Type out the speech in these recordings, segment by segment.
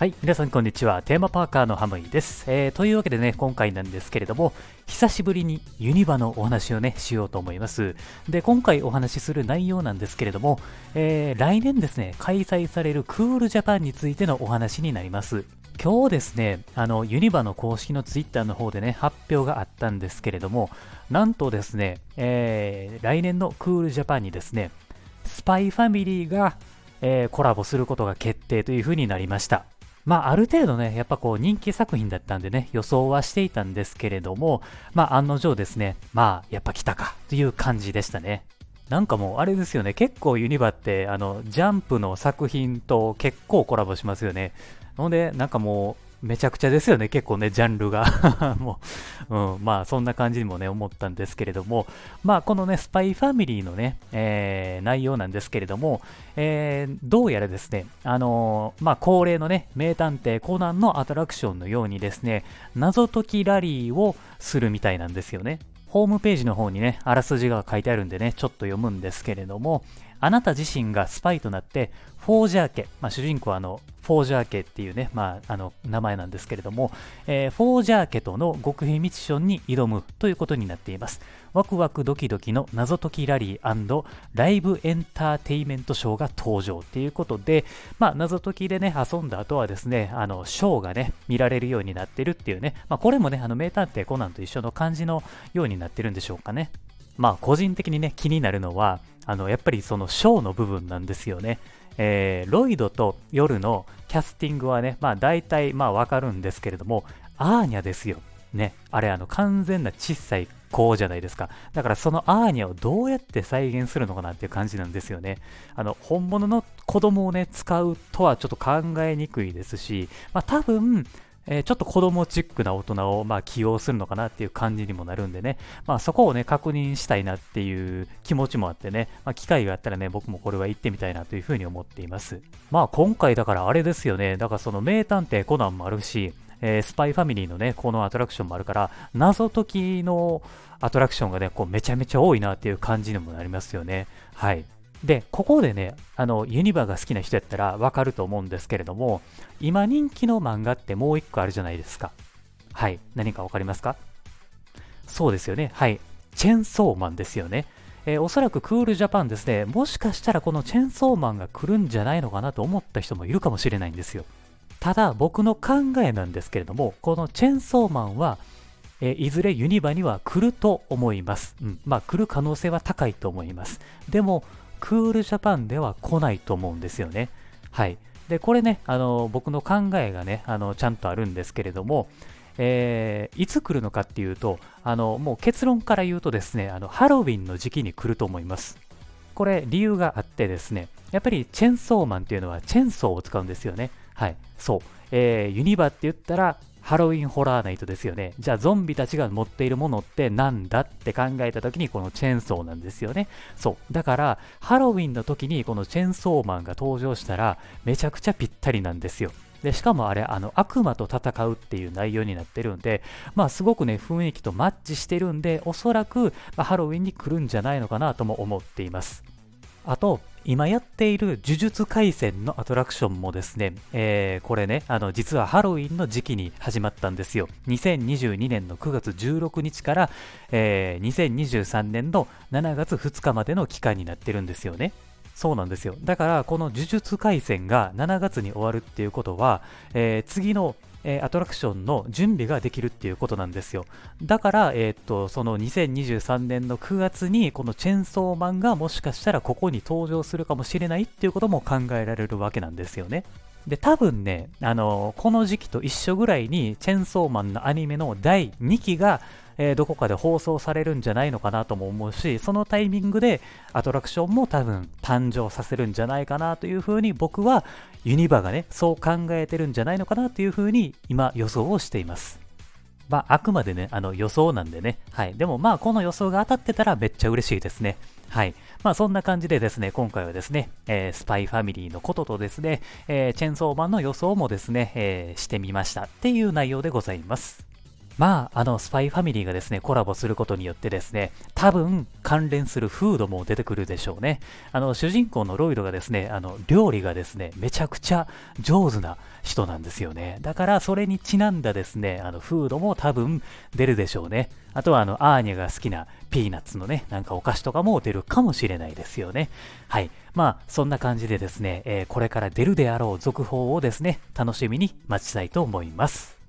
はい、皆さんこんにちは。テーマパーカーのハムイです、えー。というわけでね、今回なんですけれども、久しぶりにユニバのお話をね、しようと思います。で、今回お話しする内容なんですけれども、えー、来年ですね、開催されるクールジャパンについてのお話になります。今日ですね、あの、ユニバの公式のツイッターの方でね、発表があったんですけれども、なんとですね、えー、来年のクールジャパンにですね、スパイファミリーが、えー、コラボすることが決定というふうになりました。まあ、ある程度ね、やっぱこう人気作品だったんでね、予想はしていたんですけれども、まあ、案の定ですね、まあ、やっぱ来たかという感じでしたね。なんかもう、あれですよね、結構ユニバって、あの、ジャンプの作品と結構コラボしますよね。ので、なんかもう、めちゃくちゃですよね、結構ね、ジャンルが もう、うん、まあ、そんな感じにもね、思ったんですけれども、まあ、このね、スパイファミリーのね、えー、内容なんですけれども、えー、どうやらですね、あのー、まあ、恒例のね、名探偵コナンのアトラクションのようにですね、謎解きラリーをするみたいなんですよね。ホームページの方にね、あらすじが書いてあるんでね、ちょっと読むんですけれども、あなた自身がスパイとなって、フォージャー家、まあ、主人公はあの、フォージャー家っていうね、まあ、あの、名前なんですけれども、えー、フォージャー家との極秘ミッションに挑むということになっています。ワクワクドキドキの謎解きラリーライブエンターテイメントショーが登場っていうことで、まあ、謎解きでね、遊んだ後はですね、あの、ショーがね、見られるようになってるっていうね、まあ、これもね、あの、名探偵コナンと一緒の感じのようになってるんでしょうかね。まあ、個人的にね、気になるのは、あの、やっぱりそのショーの部分なんですよね。えー、ロイドと夜のキャスティングはね、まあ大体まあわかるんですけれども、アーニャですよ。ね。あれあの完全な小さい子じゃないですか。だからそのアーニャをどうやって再現するのかなっていう感じなんですよね。あの、本物の子供をね、使うとはちょっと考えにくいですし、まあ多分、えー、ちょっと子供チックな大人をまあ起用するのかなっていう感じにもなるんでね、まあ、そこをね、確認したいなっていう気持ちもあってね、まあ、機会があったらね、僕もこれは行ってみたいなというふうに思っています。まあ今回だからあれですよね、だからその名探偵コナンもあるし、えー、スパイファミリーのね、このアトラクションもあるから、謎解きのアトラクションがね、こうめちゃめちゃ多いなっていう感じにもなりますよね。はい。で、ここでね、あの、ユニバが好きな人やったらわかると思うんですけれども、今人気の漫画ってもう一個あるじゃないですか。はい。何かわかりますか？そうですよね。はい。チェンソーマンですよね。えー、おそらくクールジャパンですね、もしかしたらこのチェンソーマンが来るんじゃないのかなと思った人もいるかもしれないんですよ。ただ、僕の考えなんですけれども、このチェンソーマンは、えー、いずれユニバには来ると思います。うん。まあ、来る可能性は高いと思います。でも、クールジャパンでは来ないと思うんですよね。はい。で、これね、あの、僕の考えがね、あの、ちゃんとあるんですけれども、えー、いつ来るのかっていうと、あの、もう結論から言うとですね、あの、ハロウィンの時期に来ると思います。これ、理由があってですね、やっぱりチェンソーマンっていうのはチェンソーを使うんですよね。はい。そう。えー、ユニバって言ったら、ハロウィンホラーナイトですよね。じゃあゾンビたちが持っているものってなんだって考えた時にこのチェーンソーなんですよね。そう。だからハロウィンの時にこのチェーンソーマンが登場したらめちゃくちゃぴったりなんですよ。で、しかもあれ、あの、悪魔と戦うっていう内容になってるんで、まあ、すごくね、雰囲気とマッチしてるんで、おそらく、まあ、ハロウィンに来るんじゃないのかなとも思っています。あと、今やっている呪術廻戦のアトラクションもですね、えー、これね、あの、実はハロウィンの時期に始まったんですよ。2022年の9月16日から、えー、2023年の7月2日までの期間になってるんですよね。そうなんですよ。だから、この呪術廻戦が7月に終わるっていうことは、えー、次のえー、アトラクションの準備ができるっていうことなんですよ。だから、えー、っと、その2023年の9月に、このチェンソーマンがもしかしたらここに登場するかもしれないっていうことも考えられるわけなんですよね。で、多分ね、あのこの時期と一緒ぐらいに、チェンソーマンのアニメの第2期が、えー、どこかで放送されるんじゃないのかなとも思うし、そのタイミングでアトラクションも多分誕生させるんじゃないかなというふうに僕はユニバがね、そう考えてるんじゃないのかなというふうに今予想をしています。まあ、あくまでね、あの予想なんでね。はい。でもまあ、この予想が当たってたらめっちゃ嬉しいですね。はい。まあ、そんな感じでですね、今回はですね、えー、スパイファミリーのこととですね、えー、チェンソーマンの予想もですね、えー、してみましたっていう内容でございます。まあ、あの、スパイファミリーがですね、コラボすることによってですね、多分、関連するフードも出てくるでしょうね。あの、主人公のロイドがですね、あの、料理がですね、めちゃくちゃ上手な人なんですよね。だから、それにちなんだですね、あの、フードも多分出るでしょうね。あとは、あの、アーニャが好きなピーナッツのね、なんかお菓子とかも出るかもしれないですよね。はい。まあ、そんな感じでですね、えー、これから出るであろう続報をですね、楽しみに待ちたいと思います。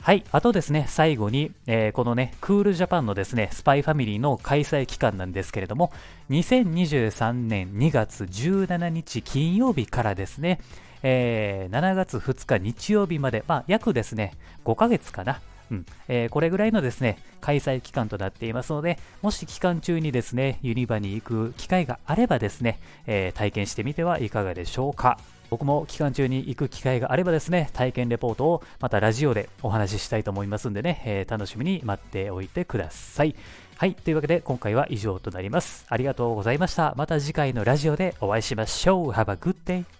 はい。あとですね、最後に、えー、このね、クールジャパンのですね、スパイファミリーの開催期間なんですけれども、2023年2月17日金曜日からですね、えー、7月2日日曜日まで、まあ、約ですね、5ヶ月かな。うんえー、これぐらいのですね、開催期間となっていますので、もし期間中にですね、ユニバに行く機会があればですね、えー、体験してみてはいかがでしょうか。僕も期間中に行く機会があればですね、体験レポートをまたラジオでお話ししたいと思いますんでね、えー、楽しみに待っておいてください。はい。というわけで今回は以上となります。ありがとうございました。また次回のラジオでお会いしましょう。Have a good day!